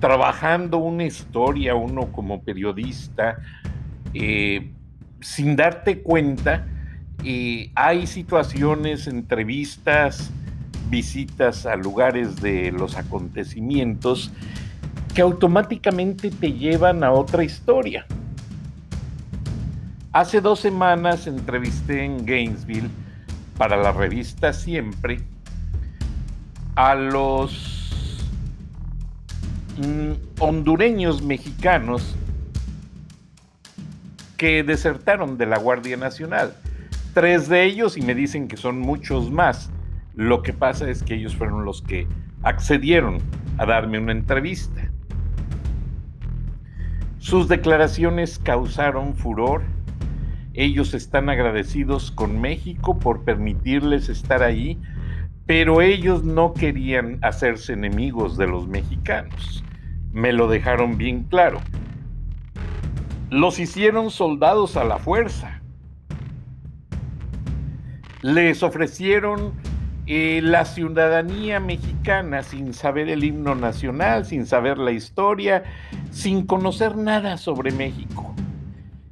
trabajando una historia uno como periodista, eh, sin darte cuenta, hay situaciones, entrevistas, visitas a lugares de los acontecimientos que automáticamente te llevan a otra historia. Hace dos semanas entrevisté en Gainesville para la revista Siempre a los hondureños mexicanos que desertaron de la Guardia Nacional. Tres de ellos, y me dicen que son muchos más, lo que pasa es que ellos fueron los que accedieron a darme una entrevista. Sus declaraciones causaron furor. Ellos están agradecidos con México por permitirles estar ahí, pero ellos no querían hacerse enemigos de los mexicanos me lo dejaron bien claro. Los hicieron soldados a la fuerza. Les ofrecieron eh, la ciudadanía mexicana sin saber el himno nacional, sin saber la historia, sin conocer nada sobre México.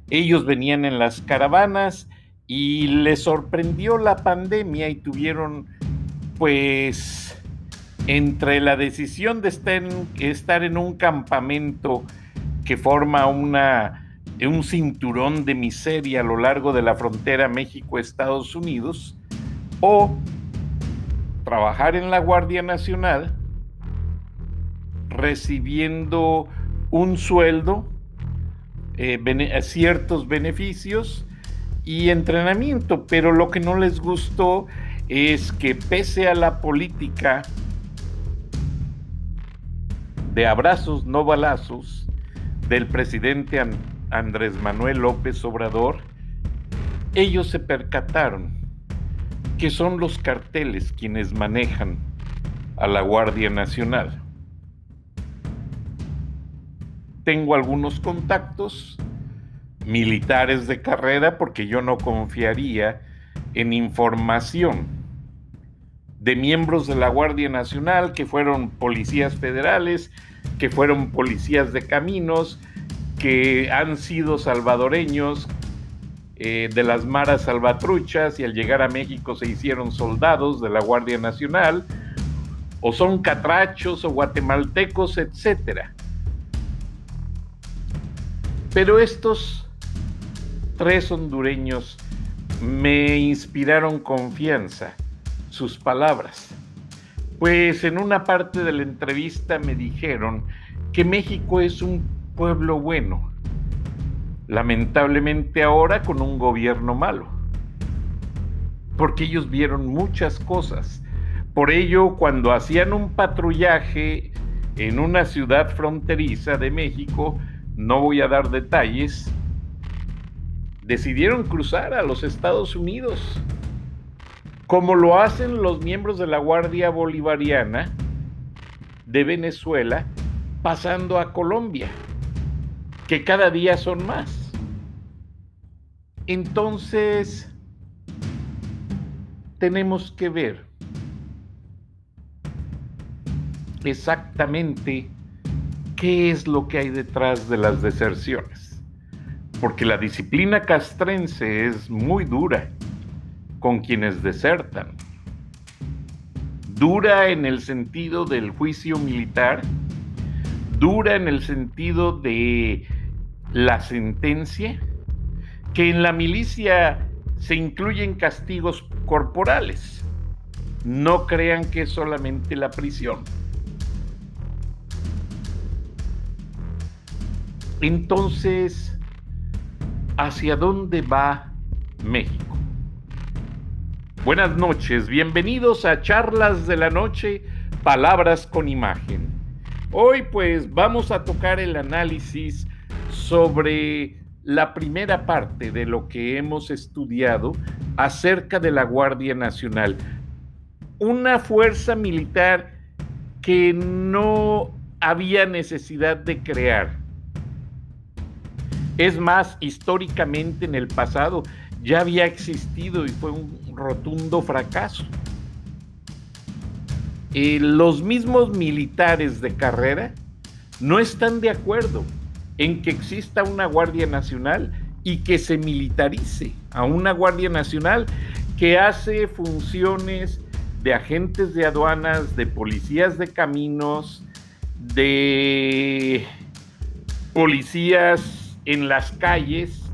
Ellos venían en las caravanas y les sorprendió la pandemia y tuvieron pues entre la decisión de estar en, un campamento que forma un cinturón de miseria a lo largo de la frontera México-Estados Unidos o trabajar en la Guardia Nacional recibiendo un sueldo, eh, ciertos beneficios y entrenamiento, pero lo que no les gustó es que pese a la política de abrazos no balazos del presidente Andrés Manuel López Obrador, ellos se percataron que son los carteles quienes manejan a la Guardia Nacional. Tengo algunos contactos militares de carrera porque yo no confiaría en información de miembros de la Guardia Nacional que fueron policías federales, que fueron policías de caminos, que han sido salvadoreños eh, de las maras salvatruchas y al llegar a México se hicieron soldados de la Guardia Nacional, o son catrachos o guatemaltecos, etc. Pero estos tres hondureños me inspiraron confianza sus palabras. Pues en una parte de la entrevista me dijeron que México es un pueblo bueno, lamentablemente ahora con un gobierno malo, porque ellos vieron muchas cosas. Por ello, cuando hacían un patrullaje en una ciudad fronteriza de México, no voy a dar detalles, decidieron cruzar a los Estados Unidos como lo hacen los miembros de la Guardia Bolivariana de Venezuela, pasando a Colombia, que cada día son más. Entonces, tenemos que ver exactamente qué es lo que hay detrás de las deserciones. Porque la disciplina castrense es muy dura con quienes desertan. Dura en el sentido del juicio militar, dura en el sentido de la sentencia, que en la milicia se incluyen castigos corporales. No crean que es solamente la prisión. Entonces, ¿hacia dónde va México? Buenas noches, bienvenidos a Charlas de la Noche, Palabras con Imagen. Hoy pues vamos a tocar el análisis sobre la primera parte de lo que hemos estudiado acerca de la Guardia Nacional. Una fuerza militar que no había necesidad de crear. Es más, históricamente en el pasado ya había existido y fue un rotundo fracaso. Eh, los mismos militares de carrera no están de acuerdo en que exista una Guardia Nacional y que se militarice a una Guardia Nacional que hace funciones de agentes de aduanas, de policías de caminos, de policías en las calles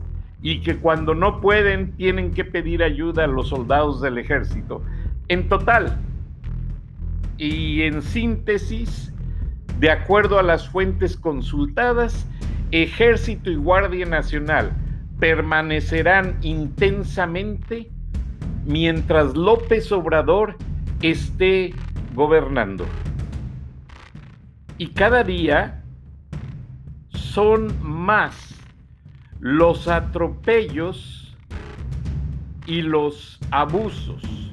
y que cuando no pueden tienen que pedir ayuda a los soldados del ejército. En total y en síntesis, de acuerdo a las fuentes consultadas, Ejército y Guardia Nacional permanecerán intensamente mientras López Obrador esté gobernando. Y cada día son más los atropellos y los abusos,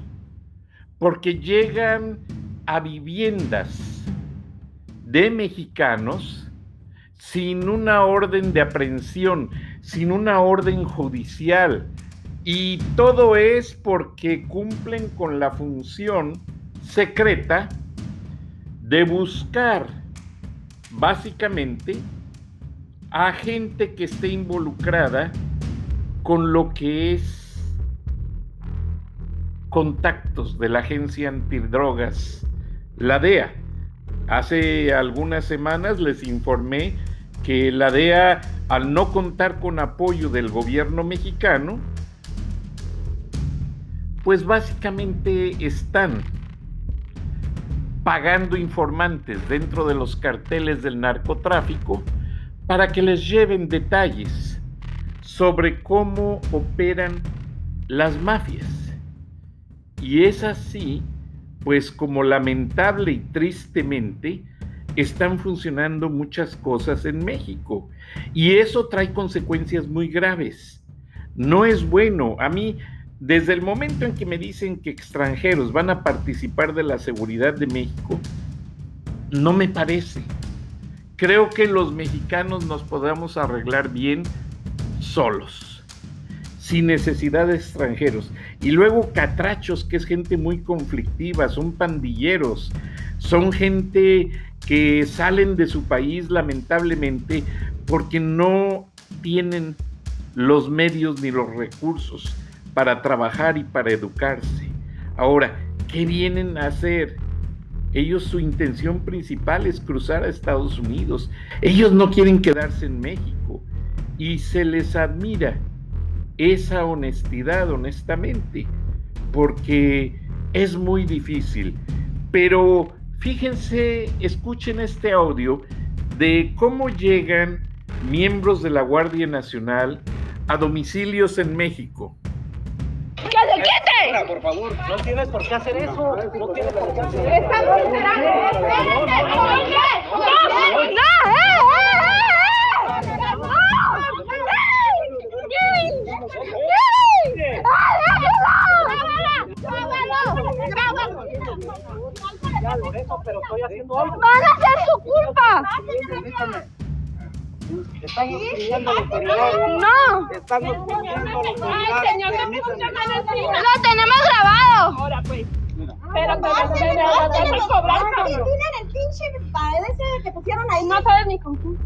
porque llegan a viviendas de mexicanos sin una orden de aprehensión, sin una orden judicial. Y todo es porque cumplen con la función secreta de buscar básicamente a gente que esté involucrada con lo que es contactos de la agencia antidrogas, la DEA. Hace algunas semanas les informé que la DEA, al no contar con apoyo del gobierno mexicano, pues básicamente están pagando informantes dentro de los carteles del narcotráfico para que les lleven detalles sobre cómo operan las mafias. Y es así, pues como lamentable y tristemente, están funcionando muchas cosas en México y eso trae consecuencias muy graves. No es bueno. A mí, desde el momento en que me dicen que extranjeros van a participar de la seguridad de México, no me parece. Creo que los mexicanos nos podamos arreglar bien solos, sin necesidad de extranjeros. Y luego catrachos, que es gente muy conflictiva, son pandilleros, son gente que salen de su país lamentablemente porque no tienen los medios ni los recursos para trabajar y para educarse. Ahora, ¿qué vienen a hacer? Ellos su intención principal es cruzar a Estados Unidos. Ellos no quieren quedarse en México y se les admira esa honestidad, honestamente, porque es muy difícil. Pero Fíjense, escuchen este audio de cómo llegan miembros de la Guardia Nacional a domicilios en México. Por favor, no tienes por qué hacer eso. No tienes por qué hacer eso. ¡No! ¡No! Haciendo algo. ¡Van a ser su culpa! A la autoridad. ¡No! A la autoridad. ¡Ay, señor, qué Permítame. ¡Lo tenemos grabado! Ahora pues. Pero que no se me va a cobrar, cabrón. El pinche pared ese que pusieron ahí. No sabes ni con quién.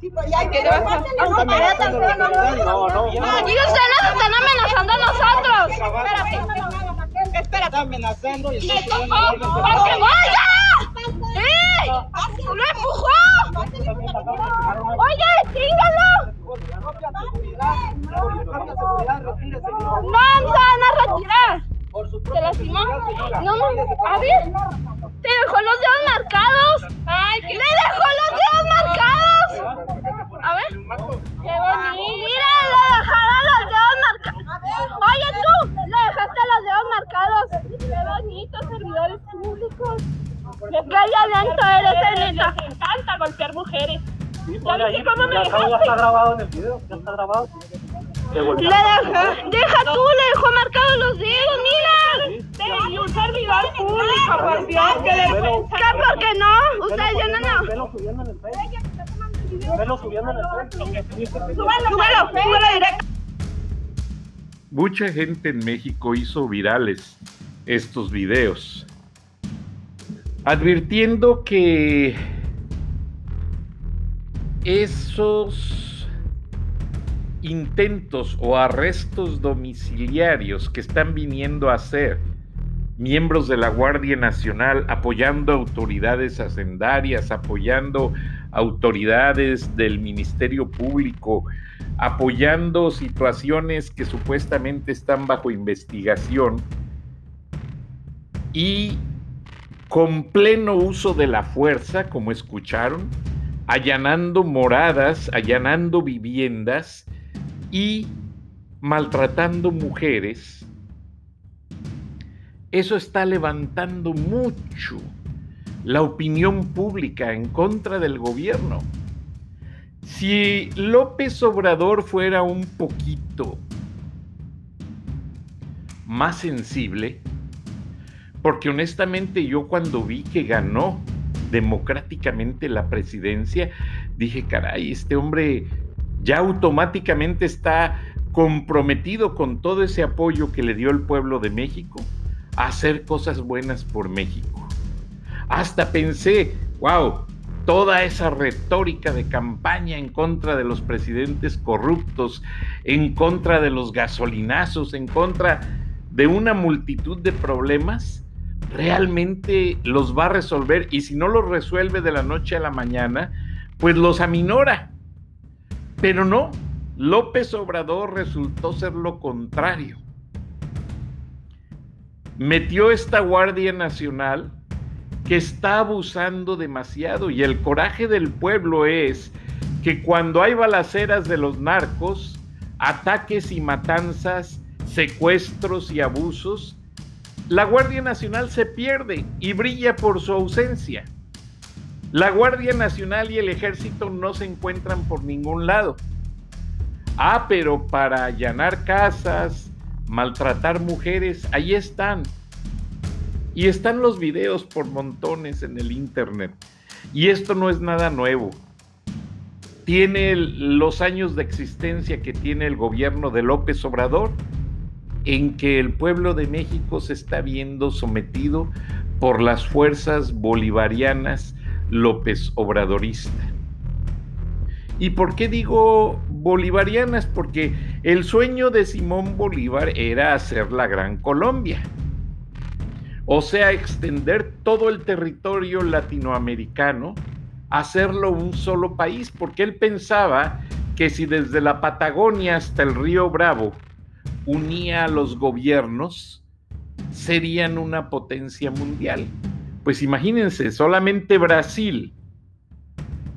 Sí, pues ya ¿Qué que te vas a- pártenle, Está no, para amenazando a ¡Oye, tríngalo! ¡No, nos van a retirar! ¿Te lastimó? No, no, a ver. ¿Te dejó los dedos marcados? ¡Ay, qué! ¡Le dejó los dedos marcados! A ver. ¡Qué bonito! ¡Mira, le dejaron los dedos marcados! Oye, tú, le dejaste los dedos marcados a quemar una- Oye, Qué violento eres, Elena. Les encanta golpear mujeres. Sí, ¿Ya ahí, viste cómo me ya está, ya dejaste? está grabado en el video, ya está grabado. Te Le deja, deja tú, le dejó marcados los dedos, mira. Sí, y un servidor público, por Dios, qué vergüenza. ¿Qué? ¿Por qué no? Ustedes ya no, no. Velo subiendo en el Facebook. Velo subiendo en el Facebook. Súbelo, súbelo directo. Mucha gente en México hizo virales estos videos, advirtiendo que esos intentos o arrestos domiciliarios que están viniendo a hacer miembros de la Guardia Nacional apoyando autoridades hacendarias, apoyando autoridades del Ministerio Público, apoyando situaciones que supuestamente están bajo investigación y con pleno uso de la fuerza, como escucharon, allanando moradas, allanando viviendas y maltratando mujeres, eso está levantando mucho la opinión pública en contra del gobierno. Si López Obrador fuera un poquito más sensible, porque honestamente yo cuando vi que ganó democráticamente la presidencia, dije, caray, este hombre ya automáticamente está comprometido con todo ese apoyo que le dio el pueblo de México a hacer cosas buenas por México. Hasta pensé, wow, toda esa retórica de campaña en contra de los presidentes corruptos, en contra de los gasolinazos, en contra de una multitud de problemas, realmente los va a resolver y si no los resuelve de la noche a la mañana, pues los aminora. Pero no, López Obrador resultó ser lo contrario. Metió esta Guardia Nacional que está abusando demasiado y el coraje del pueblo es que cuando hay balaceras de los narcos, ataques y matanzas, secuestros y abusos, la Guardia Nacional se pierde y brilla por su ausencia. La Guardia Nacional y el Ejército no se encuentran por ningún lado. Ah, pero para allanar casas, maltratar mujeres, ahí están. Y están los videos por montones en el Internet. Y esto no es nada nuevo. Tiene los años de existencia que tiene el gobierno de López Obrador en que el pueblo de México se está viendo sometido por las fuerzas bolivarianas López Obradorista. ¿Y por qué digo bolivarianas? Porque el sueño de Simón Bolívar era hacer la Gran Colombia. O sea, extender todo el territorio latinoamericano, hacerlo un solo país, porque él pensaba que si desde la Patagonia hasta el río Bravo unía a los gobiernos, serían una potencia mundial. Pues imagínense, solamente Brasil,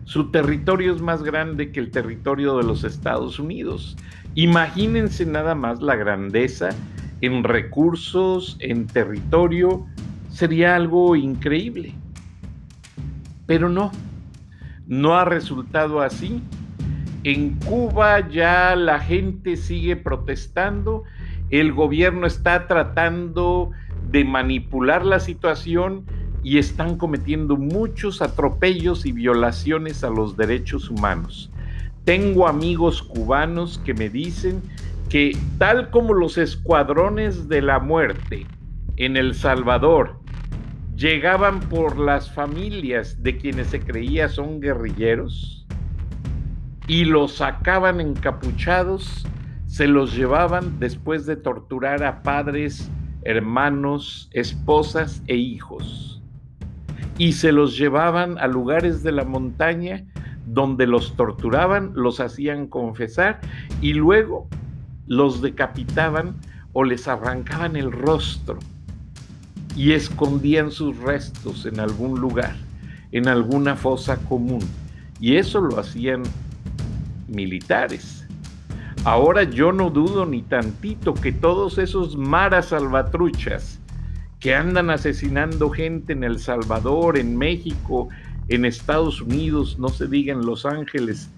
su territorio es más grande que el territorio de los Estados Unidos. Imagínense nada más la grandeza en recursos, en territorio, sería algo increíble. Pero no, no ha resultado así. En Cuba ya la gente sigue protestando, el gobierno está tratando de manipular la situación y están cometiendo muchos atropellos y violaciones a los derechos humanos. Tengo amigos cubanos que me dicen que tal como los escuadrones de la muerte en El Salvador llegaban por las familias de quienes se creía son guerrilleros y los sacaban encapuchados, se los llevaban después de torturar a padres, hermanos, esposas e hijos. Y se los llevaban a lugares de la montaña donde los torturaban, los hacían confesar y luego los decapitaban o les arrancaban el rostro y escondían sus restos en algún lugar, en alguna fosa común. Y eso lo hacían militares. Ahora yo no dudo ni tantito que todos esos maras salvatruchas que andan asesinando gente en El Salvador, en México, en Estados Unidos, no se diga en Los Ángeles,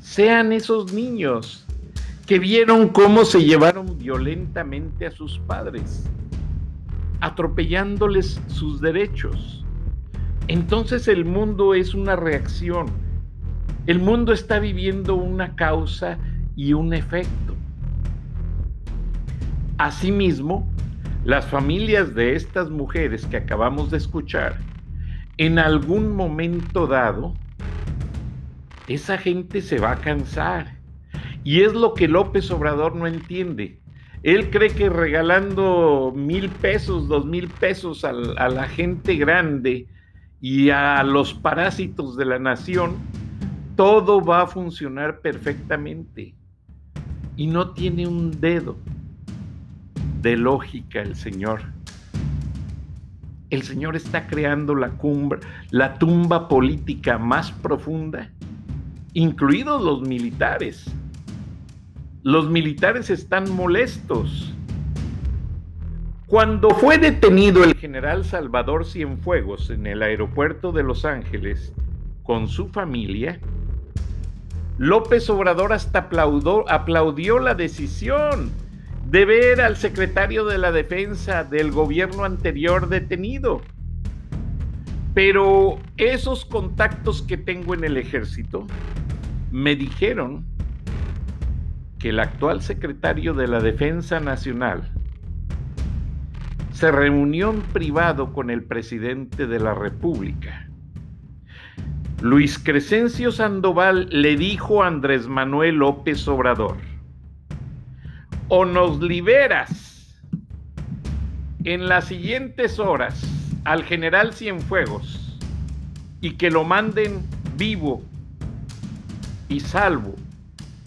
sean esos niños que vieron cómo se llevaron violentamente a sus padres, atropellándoles sus derechos. Entonces el mundo es una reacción. El mundo está viviendo una causa y un efecto. Asimismo, las familias de estas mujeres que acabamos de escuchar, en algún momento dado, esa gente se va a cansar. Y es lo que López Obrador no entiende. Él cree que regalando mil pesos, dos mil pesos a, la gente grande y a los parásitos de la nación, todo va a funcionar perfectamente. Y no tiene un dedo de lógica el Señor. El Señor está creando la cumbre, la tumba política más profunda, incluidos los militares. Los militares están molestos. Cuando fue detenido el general Salvador Cienfuegos en el aeropuerto de Los Ángeles con su familia, López Obrador hasta aplaudió, aplaudió la decisión de ver al secretario de la defensa del gobierno anterior detenido. Pero esos contactos que tengo en el ejército me dijeron que el actual secretario de la Defensa Nacional se reunió en privado con el presidente de la República. Luis Crescencio Sandoval le dijo a Andrés Manuel López Obrador, o nos liberas en las siguientes horas al general Cienfuegos y que lo manden vivo y salvo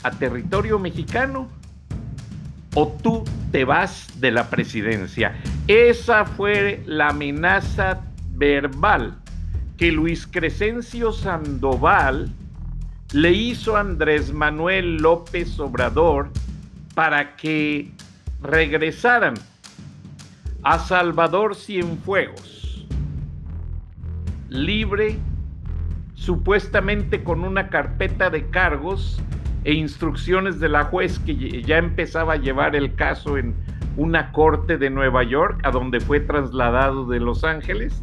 a territorio mexicano o tú te vas de la presidencia. Esa fue la amenaza verbal que Luis Crescencio Sandoval le hizo a Andrés Manuel López Obrador para que regresaran a Salvador Cienfuegos, libre, supuestamente con una carpeta de cargos e instrucciones de la juez que ya empezaba a llevar el caso en una corte de Nueva York, a donde fue trasladado de Los Ángeles,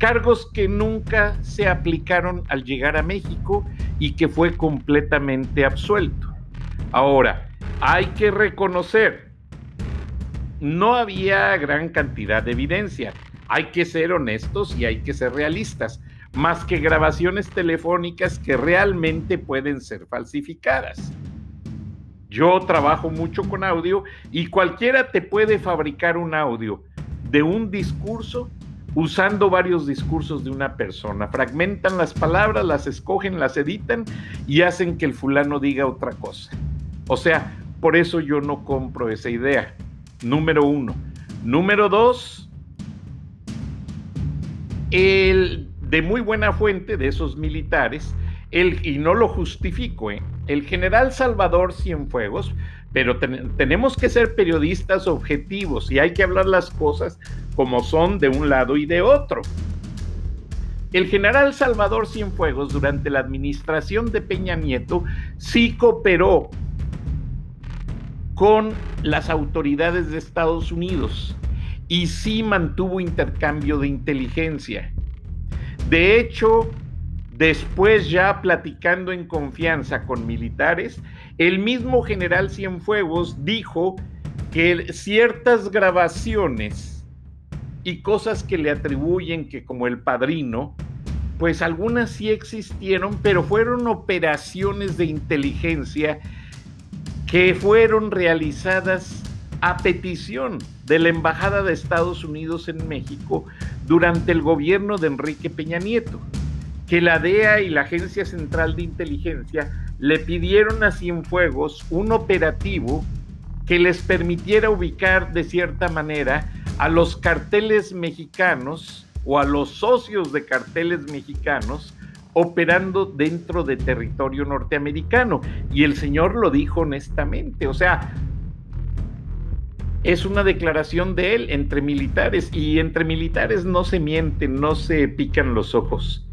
cargos que nunca se aplicaron al llegar a México y que fue completamente absuelto. Ahora, hay que reconocer, no había gran cantidad de evidencia. Hay que ser honestos y hay que ser realistas, más que grabaciones telefónicas que realmente pueden ser falsificadas. Yo trabajo mucho con audio y cualquiera te puede fabricar un audio de un discurso usando varios discursos de una persona. Fragmentan las palabras, las escogen, las editan y hacen que el fulano diga otra cosa. O sea, por eso yo no compro esa idea. Número uno. Número dos, el de muy buena fuente de esos militares, el, y no lo justifico, ¿eh? el general Salvador Cienfuegos, pero tenemos que ser periodistas objetivos y hay que hablar las cosas como son de un lado y de otro. El general Salvador Cienfuegos durante la administración de Peña Nieto sí cooperó con las autoridades de Estados Unidos y sí mantuvo intercambio de inteligencia. De hecho, después ya platicando en confianza con militares, el mismo general Cienfuegos dijo que ciertas grabaciones y cosas que le atribuyen que como el padrino, pues algunas sí existieron, pero fueron operaciones de inteligencia que fueron realizadas a petición de la Embajada de Estados Unidos en México durante el gobierno de Enrique Peña Nieto, que la DEA y la Agencia Central de Inteligencia le pidieron a Cienfuegos un operativo que les permitiera ubicar de cierta manera a los carteles mexicanos o a los socios de carteles mexicanos operando dentro de territorio norteamericano. Y el señor lo dijo honestamente, o sea, es una declaración de él entre militares y entre militares no se mienten, no se pican los ojos.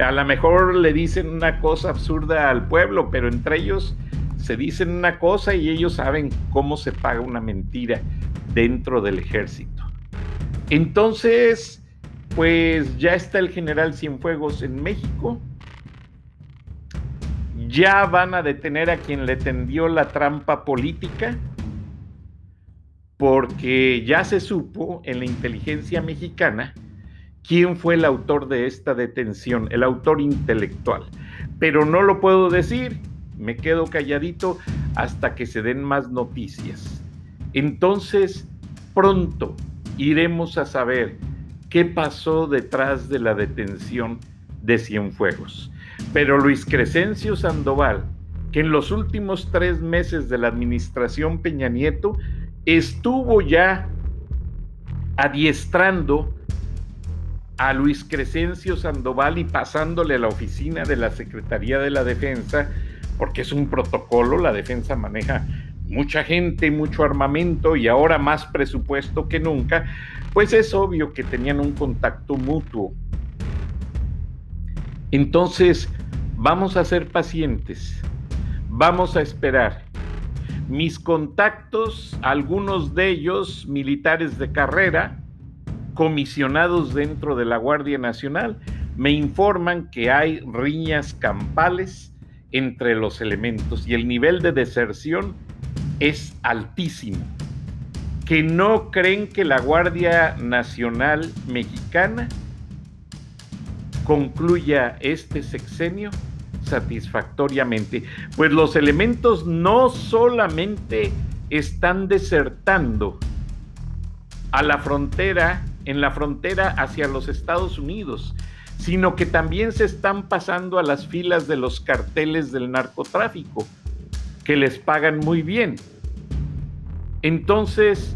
A lo mejor le dicen una cosa absurda al pueblo, pero entre ellos se dicen una cosa y ellos saben cómo se paga una mentira dentro del ejército. Entonces, pues ya está el general Cienfuegos en México. Ya van a detener a quien le tendió la trampa política porque ya se supo en la inteligencia mexicana quién fue el autor de esta detención, el autor intelectual. Pero no lo puedo decir, me quedo calladito hasta que se den más noticias. Entonces, pronto iremos a saber qué pasó detrás de la detención de Cienfuegos. Pero Luis Crescencio Sandoval, que en los últimos tres meses de la administración Peña Nieto estuvo ya adiestrando a Luis Crescencio Sandoval y pasándole a la oficina de la Secretaría de la Defensa, porque es un protocolo, la defensa maneja mucha gente, mucho armamento y ahora más presupuesto que nunca, pues es obvio que tenían un contacto mutuo. Entonces, vamos a ser pacientes, vamos a esperar mis contactos, algunos de ellos militares de carrera, comisionados dentro de la Guardia Nacional, me informan que hay riñas campales entre los elementos y el nivel de deserción es altísimo. Que no creen que la Guardia Nacional Mexicana concluya este sexenio satisfactoriamente, pues los elementos no solamente están desertando a la frontera, en la frontera hacia los Estados Unidos, sino que también se están pasando a las filas de los carteles del narcotráfico, que les pagan muy bien. Entonces,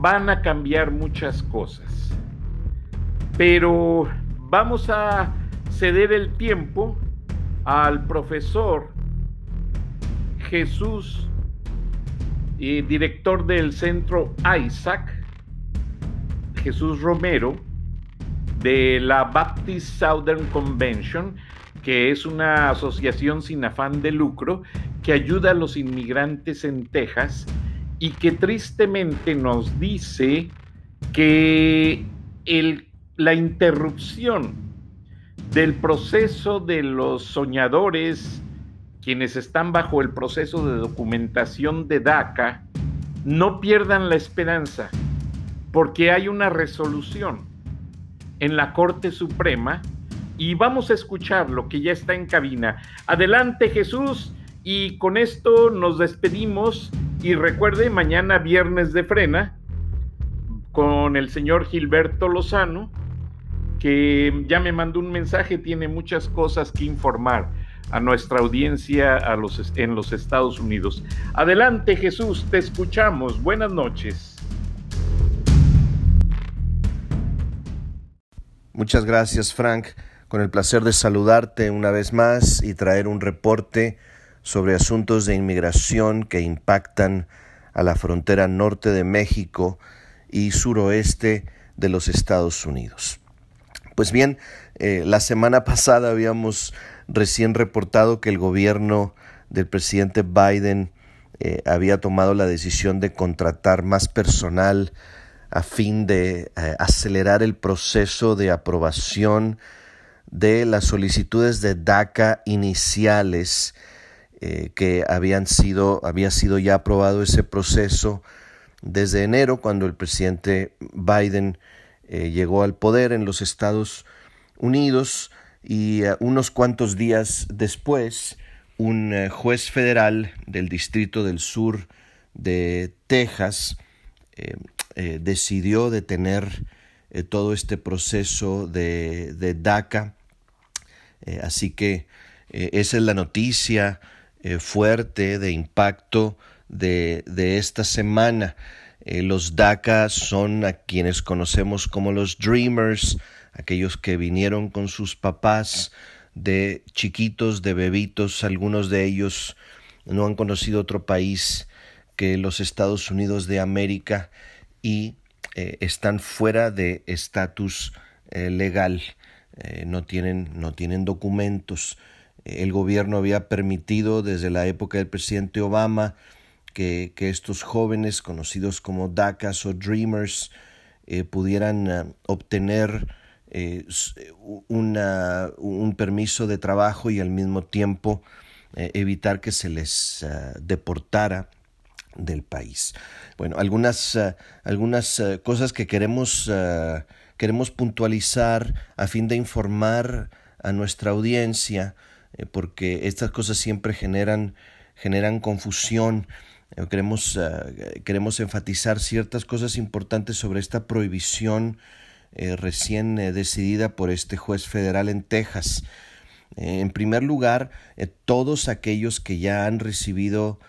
van a cambiar muchas cosas. Pero vamos a ceder el tiempo al profesor Jesús, y director del centro Isaac, Jesús Romero, de la Baptist Southern Convention, que es una asociación sin afán de lucro que ayuda a los inmigrantes en Texas y que tristemente nos dice que la interrupción del proceso de los soñadores, quienes están bajo el proceso de documentación de DACA, no pierdan la esperanza, porque hay una resolución en la Corte Suprema y vamos a escuchar lo que ya está en cabina. Adelante Jesús y con esto nos despedimos y recuerde mañana viernes de frena con el señor Gilberto Lozano que ya me mandó un mensaje, tiene muchas cosas que informar a nuestra audiencia a los, en los Estados Unidos. Adelante Jesús, te escuchamos. Buenas noches. Muchas gracias Frank, con el placer de saludarte una vez más y traer un reporte sobre asuntos de inmigración que impactan a la frontera norte de México y suroeste de los Estados Unidos. Pues bien, eh, la semana pasada habíamos recién reportado que el gobierno del presidente Biden eh, había tomado la decisión de contratar más personal a fin de eh, acelerar el proceso de aprobación de las solicitudes de DACA iniciales que habían sido, había sido ya aprobado ese proceso desde enero cuando el presidente Biden eh, llegó al poder en los Estados Unidos y eh, unos cuantos días después un eh, juez federal del Distrito del Sur de Texas decidió detener todo este proceso de, de DACA. así que esa es la noticia fuerte de impacto de, de esta semana. Eh, los DACA son a quienes conocemos como los Dreamers, aquellos que vinieron con sus papás de chiquitos, de bebitos, algunos de ellos no han conocido otro país que los Estados Unidos de América y están fuera de estatus legal, no, tienen, no tienen documentos. El gobierno había permitido desde la época del presidente Obama que, estos jóvenes conocidos como DACAs o Dreamers pudieran obtener eh, un permiso de trabajo y al mismo tiempo eh, evitar que se les deportara del país. Bueno, algunas, ah, algunas ah, cosas que queremos, queremos puntualizar a fin de informar a nuestra audiencia, eh, porque estas cosas siempre generan, generan confusión. Queremos, queremos enfatizar ciertas cosas importantes sobre esta prohibición eh, recién eh, decidida por este juez federal en Texas. Eh, en primer lugar, todos aquellos que ya han recibido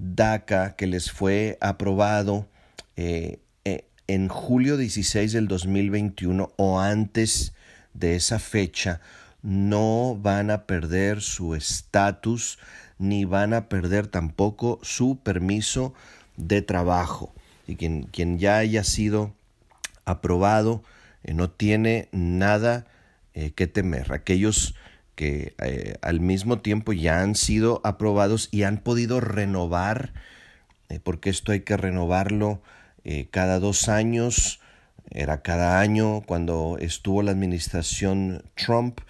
DACA, que les fue aprobado en julio 16 del 2021 o antes de esa fecha, no van a perder su estatus ni van a perder tampoco su permiso de trabajo. Y quien, quien ya haya sido aprobado eh, no tiene nada eh, que temer. Aquellos que eh, al mismo tiempo ya han sido aprobados y han podido renovar, porque esto hay que renovarlo cada dos años, era cada año cuando estuvo la administración Trump,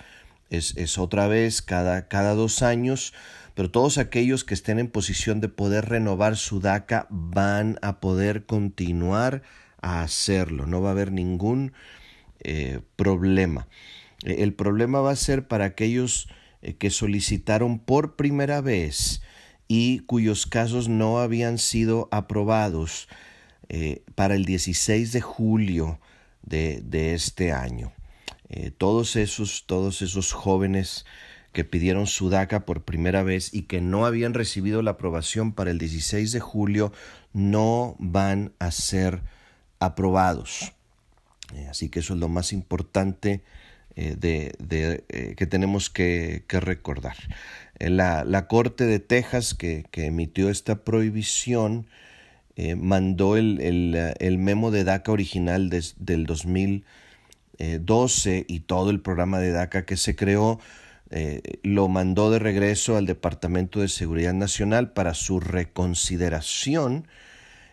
es, es otra vez cada, cada dos años, pero todos aquellos que estén en posición de poder renovar su DACA van a poder continuar a hacerlo, no va a haber ningún eh, problema. Eh, el problema va a ser para aquellos eh, que solicitaron por primera vez y cuyos casos no habían sido aprobados para el 16 de julio de, este año. todos, esos, todos esos jóvenes que pidieron su DACA por primera vez y que no habían recibido la aprobación para el 16 de julio no van a ser aprobados. Eh, así que eso es lo más importante eh, de, eh, que tenemos que, recordar. La, Corte de Texas que, emitió esta prohibición mandó el, memo de DACA original del 2012 y todo el programa de DACA que se creó lo mandó de regreso al Departamento de Seguridad Nacional para su reconsideración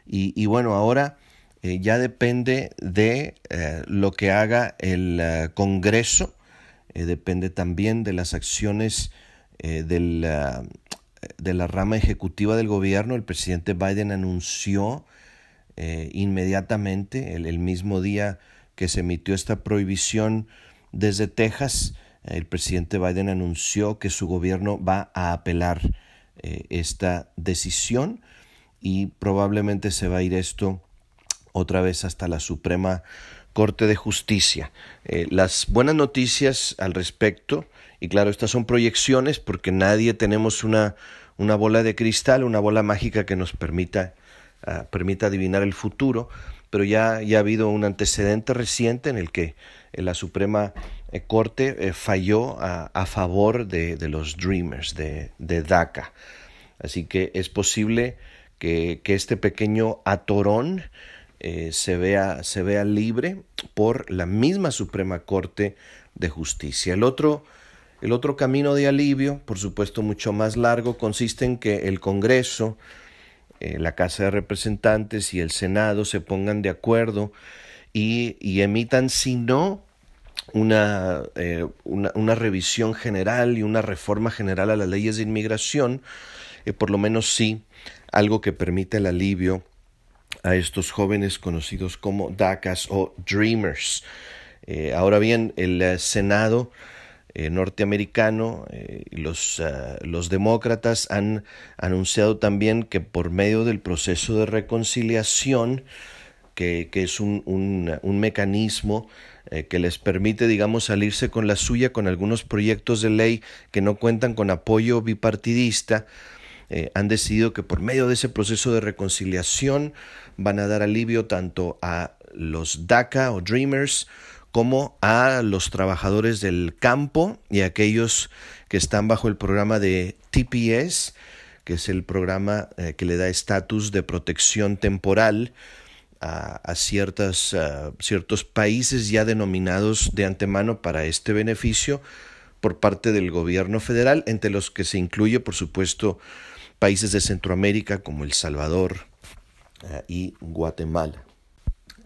y bueno, ahora eh, ya depende de eh, lo que haga el eh, Congreso, depende también de las acciones del, de la rama ejecutiva del gobierno. El presidente Biden anunció inmediatamente, el, mismo día que se emitió esta prohibición desde Texas, el presidente Biden anunció que su gobierno va a apelar esta decisión y probablemente se va a ir esto otra vez hasta la Suprema Corte de Justicia. Eh, las buenas noticias al respecto, y claro, estas son proyecciones porque nadie tenemos una, una bola de cristal, una bola mágica que nos permita, ah, permita adivinar el futuro, pero ya, ya ha habido un antecedente reciente en el que eh, la Suprema eh, Corte falló a, favor de, de, los Dreamers, de, de DACA. Así que es posible que, que este pequeño atorón eh, se, vea, se vea libre por la misma Suprema Corte de Justicia. El otro, el otro camino de alivio, por supuesto mucho más largo, consiste en que el Congreso, eh, la Casa de Representantes y el Senado se pongan de acuerdo y, emitan, si no, una, eh, una, una, revisión general y una reforma general a las leyes de inmigración, por lo menos sí algo que permita el alivio a estos jóvenes conocidos como DACAs o Dreamers. Eh, ahora bien, el eh, Senado eh, norteamericano y los, los demócratas han anunciado también que por medio del proceso de reconciliación, que, es un, un, mecanismo que les permite, digamos, salirse con la suya con algunos proyectos de ley que no cuentan con apoyo bipartidista, han decidido que por medio de ese proceso de reconciliación van a dar alivio tanto a los DACA o Dreamers como a los trabajadores del campo y a aquellos que están bajo el programa de TPS, que es el programa eh, que le da estatus de protección temporal a, ciertas, ciertos países ya denominados de antemano para este beneficio por parte del gobierno federal, entre los que se incluye, por supuesto, países de Centroamérica como El Salvador eh, y Guatemala.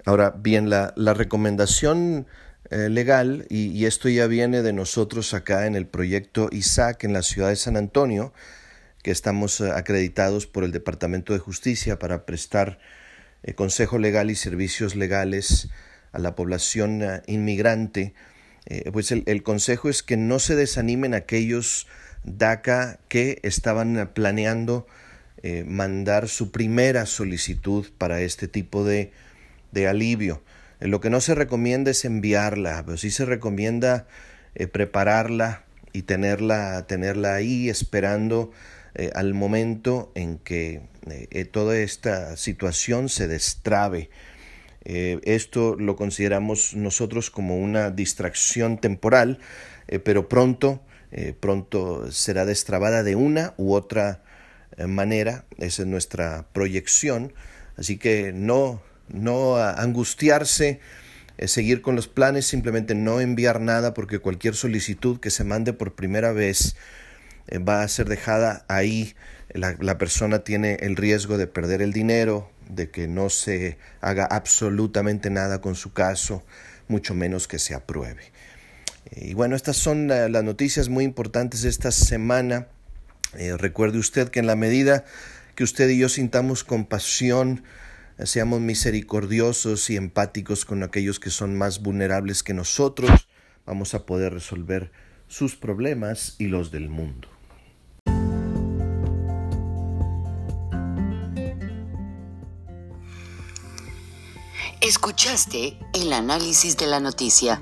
Ahora bien, la, recomendación eh, legal, y, esto ya viene de nosotros acá en el proyecto ISAC en la ciudad de San Antonio, que estamos eh, acreditados por el Departamento de Justicia para prestar consejo legal y servicios legales a la población inmigrante, pues el, consejo es que no se desanimen aquellos DACA que estaban planeando mandar su primera solicitud para este tipo de de alivio. Eh, lo que no se recomienda es enviarla, pero sí se recomienda eh, prepararla y tenerla, tenerla ahí esperando eh, al momento en que toda esta situación se destrabe. esto lo consideramos nosotros como una distracción temporal, pero pronto, pronto será destrabada de una u otra manera. Esa es nuestra proyección. Así que no, no angustiarse, eh, seguir con los planes, simplemente no enviar nada porque cualquier solicitud que se mande por primera vez eh, va a ser dejada ahí. La, persona tiene el riesgo de perder el dinero, de que no se haga absolutamente nada con su caso, mucho menos que se apruebe. Y bueno, estas son las noticias muy importantes de esta semana. Eh, recuerde usted que en la medida que usted y yo sintamos compasión, seamos misericordiosos y empáticos con aquellos que son más vulnerables que nosotros, vamos a poder resolver sus problemas y los del mundo. Escuchaste el análisis de la noticia,